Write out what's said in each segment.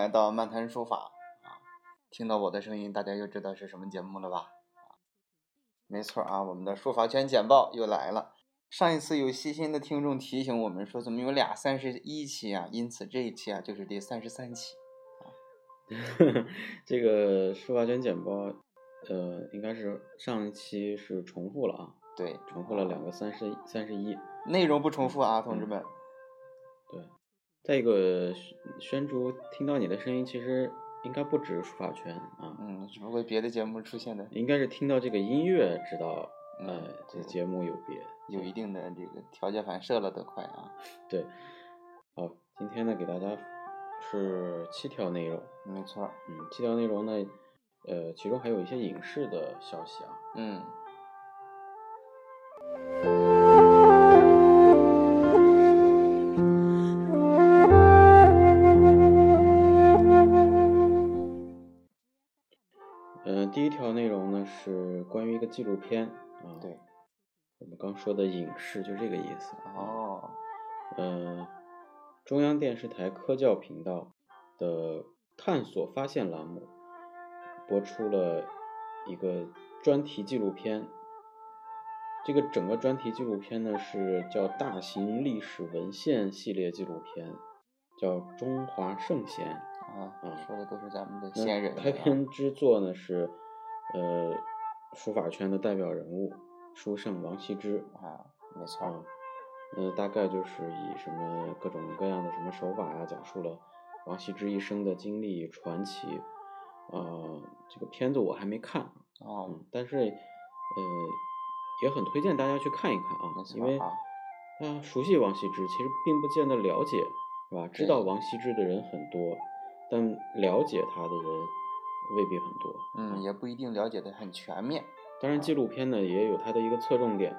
来到漫谈书法啊！听到我的声音，大家又知道是什么节目了吧？没错啊，我们的书法圈简报又来了。上一次有细心的听众提醒我们说，怎么有俩三十一期啊？因此这一期啊就是第三十三期啊。这个书法圈简报，呃，应该是上一期是重复了啊。对，重复了两个三十三十一。内容不重复啊，同志们。对。再一个，宣竹听到你的声音，其实应该不止书法圈啊，嗯，只不过别的节目出现的，应该是听到这个音乐知道，呃，这节目有别，有一定的这个条件反射了的快啊。对，好，今天呢给大家是七条内容，没错，嗯，七条内容呢，呃，其中还有一些影视的消息啊，嗯。是关于一个纪录片啊，对，我们刚说的影视就这个意思哦。呃，中央电视台科教频道的探索发现栏目播出了一个专题纪录片，这个整个专题纪录片呢是叫大型历史文献系列纪录片，叫《中华圣贤》。啊啊，说的都是咱们的先人。开篇之作呢是，呃，书法圈的代表人物，书圣王羲之啊，没错。嗯，大概就是以什么各种各样的什么手法呀，讲述了王羲之一生的经历传奇。呃，这个片子我还没看啊，但是呃，也很推荐大家去看一看啊，因为啊，熟悉王羲之其实并不见得了解，是吧？知道王羲之的人很多。但了解他的人未必很多，嗯，也不一定了解的很全面。当然，纪录片呢也有它的一个侧重点，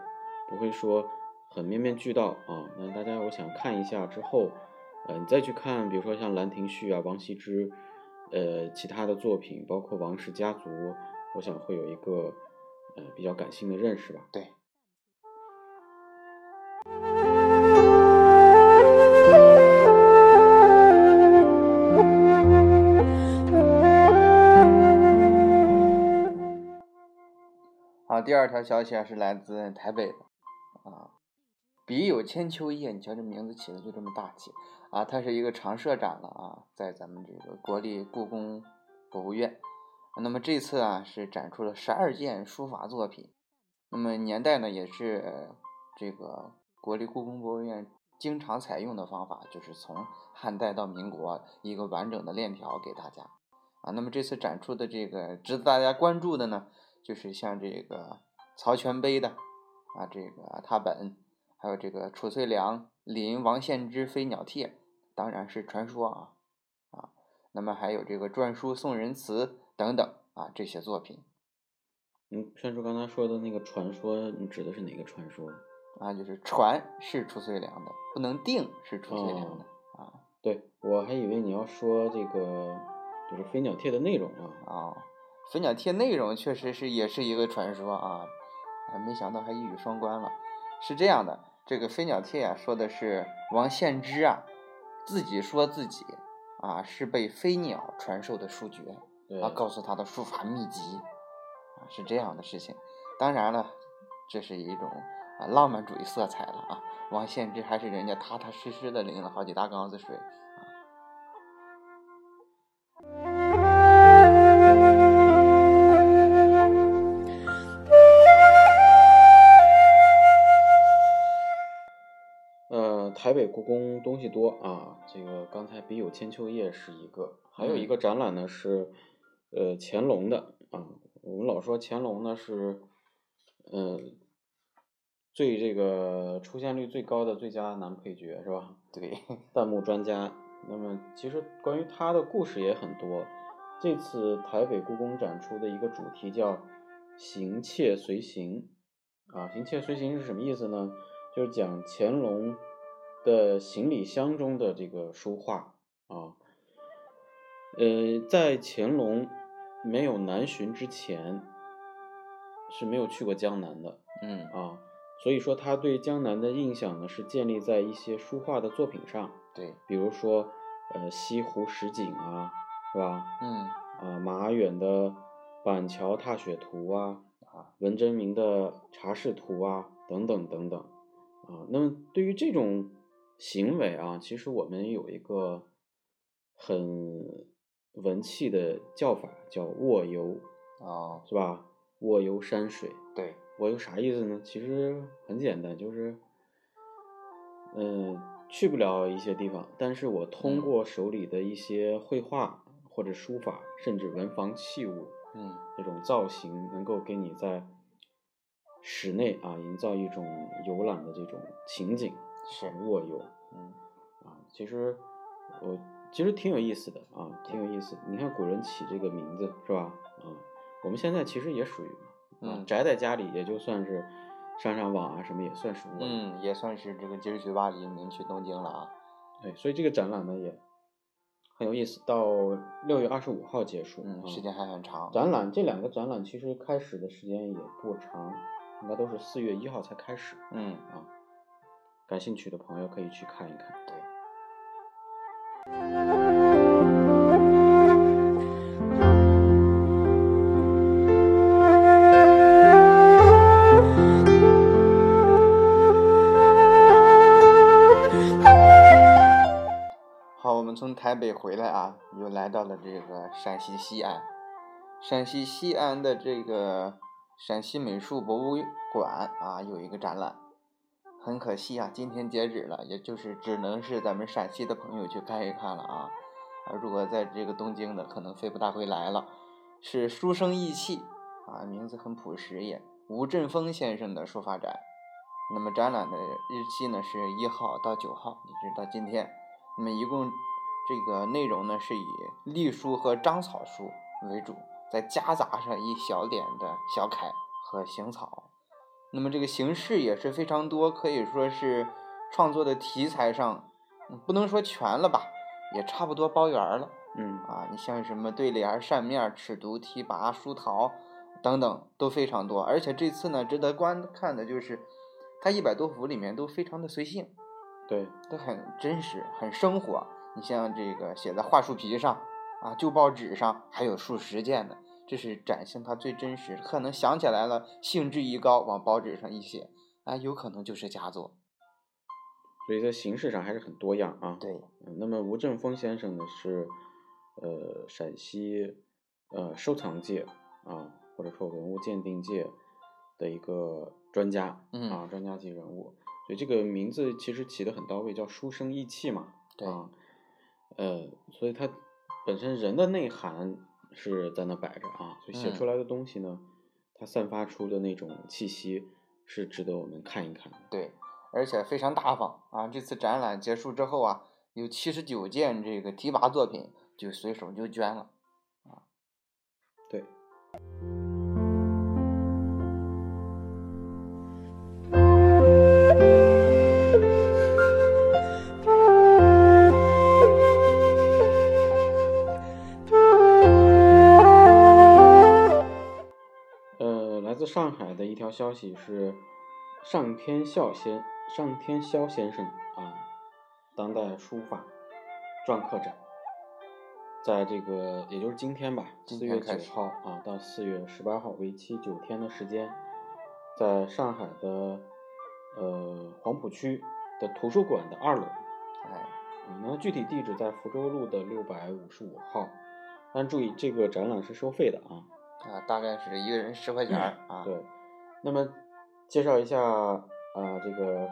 不会说很面面俱到啊。那大家我想看一下之后，呃，你再去看，比如说像《兰亭序》啊、王羲之，呃，其他的作品，包括王氏家族，我想会有一个呃比较感性的认识吧。对。第二条消息啊，是来自台北的啊，笔有千秋叶，你瞧这名字起的就这么大气啊！它是一个常设展了啊，在咱们这个国立故宫博物院。那么这次啊，是展出了十二件书法作品，那么年代呢，也是这个国立故宫博物院经常采用的方法，就是从汉代到民国一个完整的链条给大家啊。那么这次展出的这个值得大家关注的呢？就是像这个曹全碑的啊，这个拓本，还有这个褚遂良临王献之飞鸟帖，当然是传说啊啊。那么还有这个篆书宋人词等等啊，这些作品。嗯，宣叔刚才说的那个传说，你指的是哪个传说啊？就是传是褚遂良的，不能定是褚遂良的啊。对，我还以为你要说这个就是飞鸟帖的内容啊啊。飞鸟帖内容确实是也是一个传说啊，没想到还一语双关了。是这样的，这个飞鸟帖啊，说的是王献之啊，自己说自己啊是被飞鸟传授的书诀，啊，告诉他的书法秘籍啊，是这样的事情。当然了，这是一种啊浪漫主义色彩了啊。王献之还是人家踏踏实实的淋了好几大缸子水。台北故宫东西多啊，这个刚才笔友千秋叶是一个，还有一个展览呢是，呃乾隆的啊，我们老说乾隆呢是，呃，最这个出现率最高的最佳男配角是吧？对，弹幕专家。那么其实关于他的故事也很多，这次台北故宫展出的一个主题叫行窃随行啊，行窃随行是什么意思呢？就是讲乾隆。的行李箱中的这个书画啊，呃，在乾隆没有南巡之前是没有去过江南的，嗯啊，所以说他对江南的印象呢是建立在一些书画的作品上，对，比如说呃西湖十景啊，是吧？嗯啊，马远的板桥踏雪图啊，啊，文征明的茶室图啊，等等等等，啊，那么对于这种行为啊，其实我们有一个很文气的叫法，叫卧游，啊，是吧？卧游山水，对，卧游啥意思呢？其实很简单，就是，嗯、去不了一些地方，但是我通嗯。过手里的一些绘画或者书法，甚至文房器物，嗯。这种造型，能够给你在室内啊营造一种游览的这种情景，是，卧游嗯啊，其实我其实挺有意思的啊，挺有意思。你看古人起这个名字是吧？啊，我们现在其实也属于嘛，啊嗯宅在家里也就算是上上网啊什么也算是卧。嗯，也算是这个今儿去巴黎，明去东京了啊。对，所以这个展览呢也很有意思，到六月二十五号结束。时间还很长。展览这两个展览其实开始的时间也不长，应该都是四月一号才开始嗯，啊。感兴趣的朋友可以去看一看。对。好，我们从台北回来啊，又来到了这个陕西西安。陕西西安的这个陕西美术博物馆啊，有一个展览。很可惜啊，今天截止了，也就是只能是咱们陕西的朋友去看一看了啊。啊，如果在这个东京的，可能飞不大回来了。是书生意气啊，名字很朴实也，吴振峰先生的书法展。那么展览的日期呢是一号到九号，一直到今天。那么一共这个内容呢是以隶书和章草书为主，再夹杂上一小点的小楷和行草。那么这个形式也是非常多，可以说是创作的题材上，嗯不能说全了吧，也差不多包圆儿了。嗯啊，你像什么对联、扇面、尺牍、提拔、书桃等等都非常多，而且这次呢，值得观看的就是它一百多幅里面都非常的随性，对，都很真实、很生活。你像这个写在桦树皮上啊、旧报纸上，还有数十件的，这是展现它最真实。可能想起来了，兴致一高，往报纸上一写，啊，有可能就是佳作。所以在形式上还是很多样啊。对，嗯，那么吴振峰先生呢是呃陕西呃收藏界啊，或者说文物鉴定界的一个专家嗯啊，专家级人物。所以这个名字其实起得很到位，叫书生意气嘛。对啊，呃，所以他本身人的内涵是在那摆着啊，所以写出嗯来的东西呢，它散发出的那种气息是值得我们看一看的。对，而且非常大方啊！这次展览结束之后啊，有七十九件这个提拔作品就随手就捐了。条消息是，上天笑先上天霄先生啊，当代书法篆刻展，在这个也就是今天吧，今四月九号啊到四月十八号，为期九天的时间，在上海的呃黄浦区的图书馆的二楼，哎，嗯，那具体地址在福州路的六百五十五号，但注意这个展览是收费的啊。啊，大概是一个人十块钱儿啊。对，那么介绍一下啊、呃这个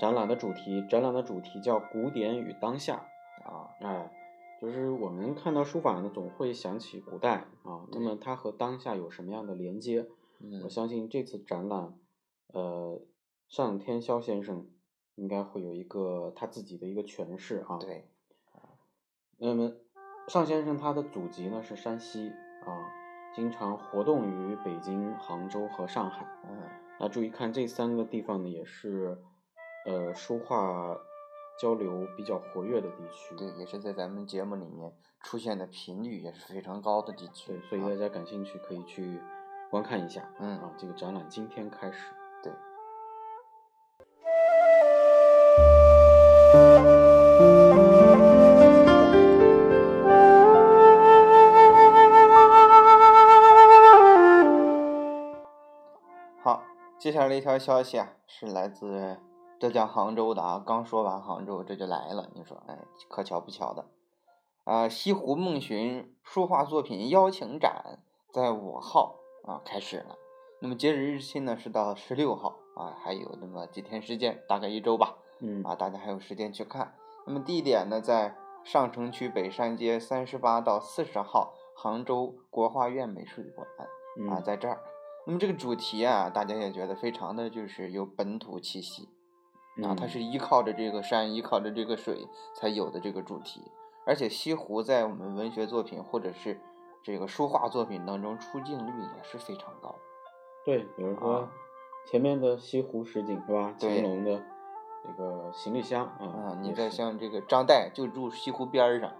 展览的主题，展览的主题叫“古典与当下”啊，哎，就是我们看到书法呢，总会想起古代啊，那么它和当下有什么样的连接？嗯我相信这次展览，呃，上天霄先生应该会有一个他自己的一个诠释啊。对，那么尚先生他的祖籍呢是山西啊，经常活动于北京、杭州和上海。嗯，那注意看这三个地方呢，也是呃书画交流比较活跃的地区。对，也是在咱们节目里面出现的频率也是非常高的地区。对，所以啊大家感兴趣可以去观看一下。嗯啊，这个展览今天开始。对。接下来一条消息啊，是来自浙江杭州的啊，刚说完杭州，这就来了。你说，哎，可巧不巧的，啊，西湖梦寻书画作品邀请展在五号啊开始了。那么截止日期呢是到十六号啊，还有那么几天时间，大概一周吧。嗯啊，大家还有时间去看。那么地点呢，在上城区北山街三十八到四十号杭州国画院美术馆啊，嗯在这儿。那么这个主题啊，大家也觉得非常的就是有本土气息啊，它嗯是依靠着这个山，依靠着这个水才有的这个主题。而且西湖在我们文学作品或者是这个书画作品当中出镜率也是非常高。对，比如说啊前面的西湖十景是吧？对乾隆的这个行李箱啊啊，，你再像这个张岱就住西湖边儿上，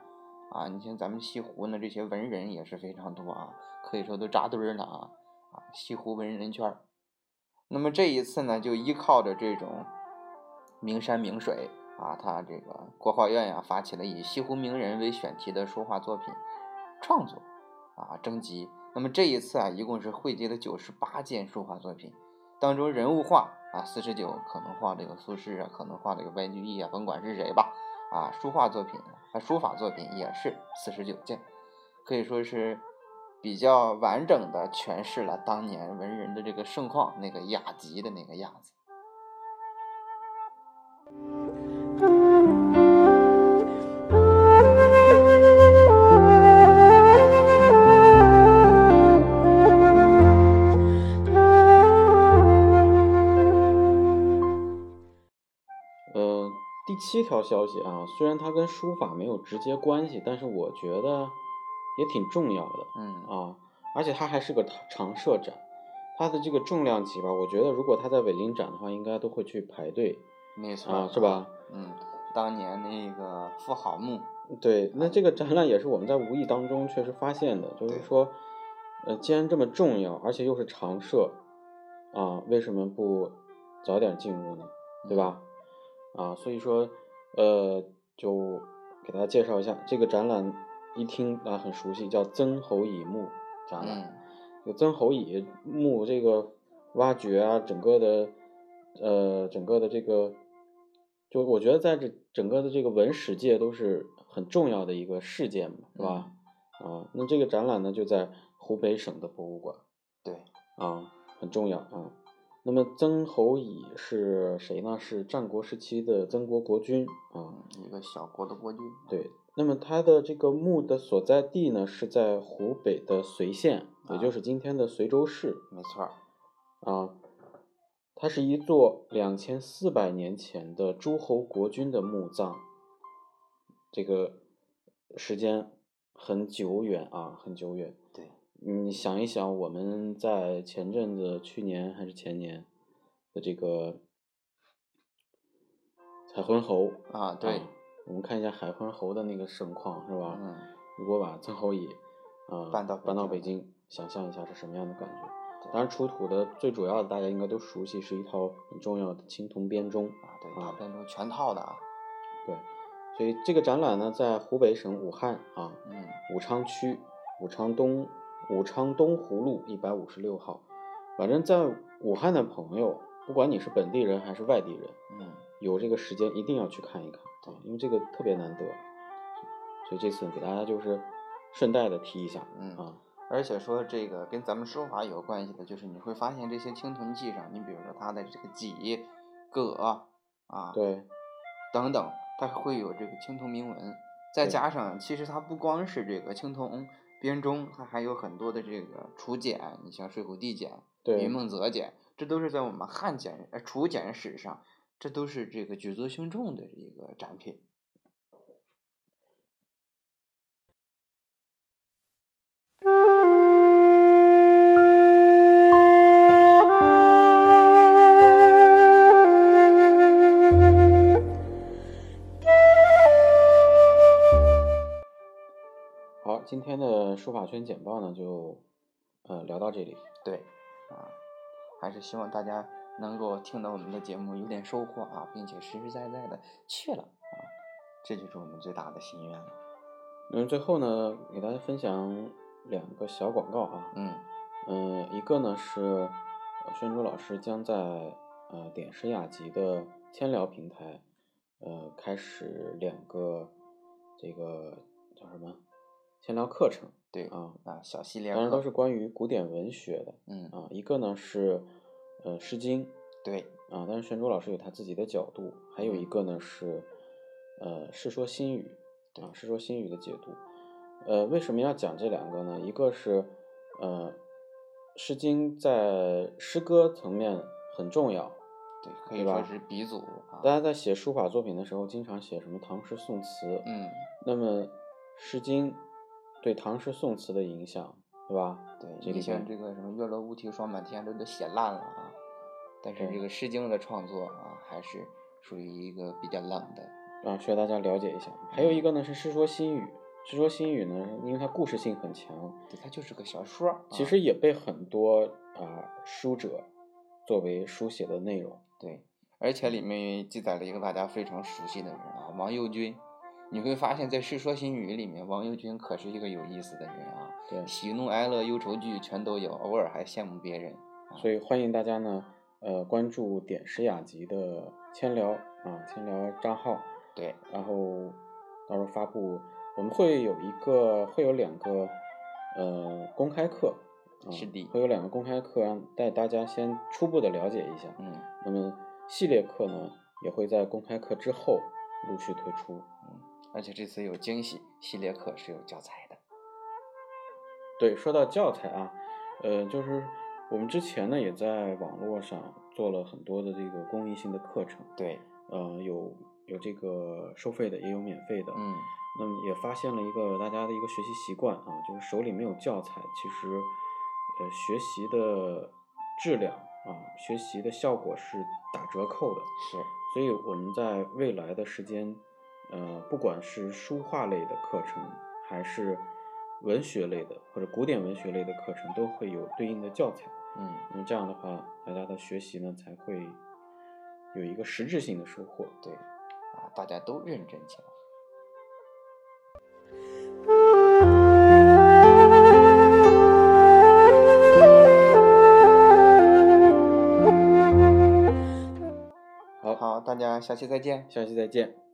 啊，你像咱们西湖呢，这些文人也是非常多啊，可以说都扎堆儿了啊，啊，西湖文人圈。那么这一次呢，就依靠着这种名山名水啊，他这个国画院呀发起了以西湖名人为选题的书画作品创作啊征集。那么这一次啊，一共是汇集了九十八件书画作品，当中人物画啊四十九，可能画这个苏轼啊，可能画这个白居易啊，甭管是谁吧，啊，书画作品啊，书法作品也是四十九件，可以说是比较完整的诠释了当年文人的这个盛况，那个雅集的那个样子。呃，第七条消息啊，虽然它跟书法没有直接关系，但是我觉得也挺重要的嗯啊，而且它还是个常常设展，它的这个重量级吧，我觉得如果它在北京展的话，应该都会去排队没错啊，是吧？？嗯，当年那个富豪墓，对，那这个展览也是我们在无意当中确实发现的，就是说，呃，既然这么重要，而且又是常设，啊，为什么不早点进入呢？对吧？啊，所以说，呃，就给大家介绍一下这个展览，一听啊很熟悉，叫曾侯乙墓展览。嗯有曾侯乙墓这个挖掘啊，整个的，呃，整个的这个，就我觉得在这整个的这个文史界都是很重要的一个事件嘛，是吧？啊，那这个展览呢就在湖北省的博物馆对，啊，很重要啊。那么曾侯乙是谁呢？是战国时期的曾国国君啊。嗯，一个小国的国君，对，那么它的这个墓的所在地呢是在湖北的随县，也啊就是今天的随州市。没错儿，啊，它是一座两千四百年前的诸侯国君的墓葬，这个时间很久远啊，很久远。对，你想一想，我们在前阵子、去年还是前年的这个海昏侯啊对我们看一下海昏侯的那个盛况，是吧？嗯，如果把曾侯乙啊搬到搬到北京，想象一下是什么样的感觉？当然，出土的最主要的大家应该都熟悉，是一套很重要的青铜编钟啊对，啊编钟全套的啊，对，所以这个展览呢，在湖北省武汉啊嗯武昌区武昌东武昌东湖路一百五十六号。反正在武汉的朋友，不管你是本地人还是外地人，嗯，有这个时间一定要去看一看啊，因为这个特别难得。所以这次给大家就是顺带的提一下，嗯啊，而且说这个跟咱们书法有关系的，就是你会发现这些青铜器上，你比如说它的这个戟、戈啊，对，等等，它会有这个青铜铭文，再加上其实它不光是这个青铜编钟，它还有很多的这个楚简，你像水浒地简、对云梦泽简，这都是在我们汉简呃楚简史上，这都是这个举足轻重的一个展品。好，今天的书法圈简报呢，就呃聊到这里。对，啊，还是希望大家能够听到我们的节目有点收获啊，并且实实在在的去了啊，这就是我们最大的心愿了。嗯，最后呢，给大家分享两个小广告啊。嗯嗯，一个呢是宣珠老师将在呃点石雅集的千聊平台，呃开始两个这个叫什么千聊课程。对啊啊，小系列当然都是关于古典文学的嗯啊。一个呢是呃《诗经》对啊，但是玄珠老师有他自己的角度，还有一个呢是呃《世说新语》啊，《世说新语》的解读。呃，为什么要讲这两个呢？一个是呃，《诗经》在诗歌层面很重要，对，可以吧说是鼻祖啊。大家在写书法作品的时候，经常写什么唐诗宋词，嗯，那么《诗经》对唐诗宋词的影响，对吧？对，这里你像边这个什么“月落乌啼霜满天”，这都写烂了啊。但是这个《诗经》的创作啊，还是属于一个比较冷的。啊，需要大家了解一下。还有一个呢是《世说新语》，《世说新语》呢，因为它故事性很强，对，它就是个小说。啊其实也被很多啊书者作为书写的内容。对，而且里面记载了一个大家非常熟悉的人啊，王右军。你会发现在《世说新语》里面，王右军可是一个有意思的人啊，对，喜怒哀乐忧愁惧全都有，偶尔还羡慕别人。所以欢迎大家呢，呃，关注点石雅集的千聊啊千聊账号，对，然后到时候发布，我们会有一个会有两个呃公开课，啊是的会有两个公开课让带大家先初步的了解一下。嗯那么系列课呢，也会在公开课之后陆续推出。嗯，而且这次有惊喜，系列课是有教材的。对，说到教材啊，呃，就是我们之前呢也在网络上做了很多的这个公益性的课程，对，呃，有有这个收费的，也有免费的。嗯那么也发现了一个大家的一个学习习惯啊，就是手里没有教材，其实呃学习的质量啊，学习的效果是打折扣的。是，所以我们在未来的时间，呃，不管是书画类的课程，还是文学类的或者古典文学类的课程，都会有对应的教材。嗯那么这样的话，大家的学习呢才会有一个实质性的收获。对，啊，大家都认真起来。好，好，大家下期再见。下期再见。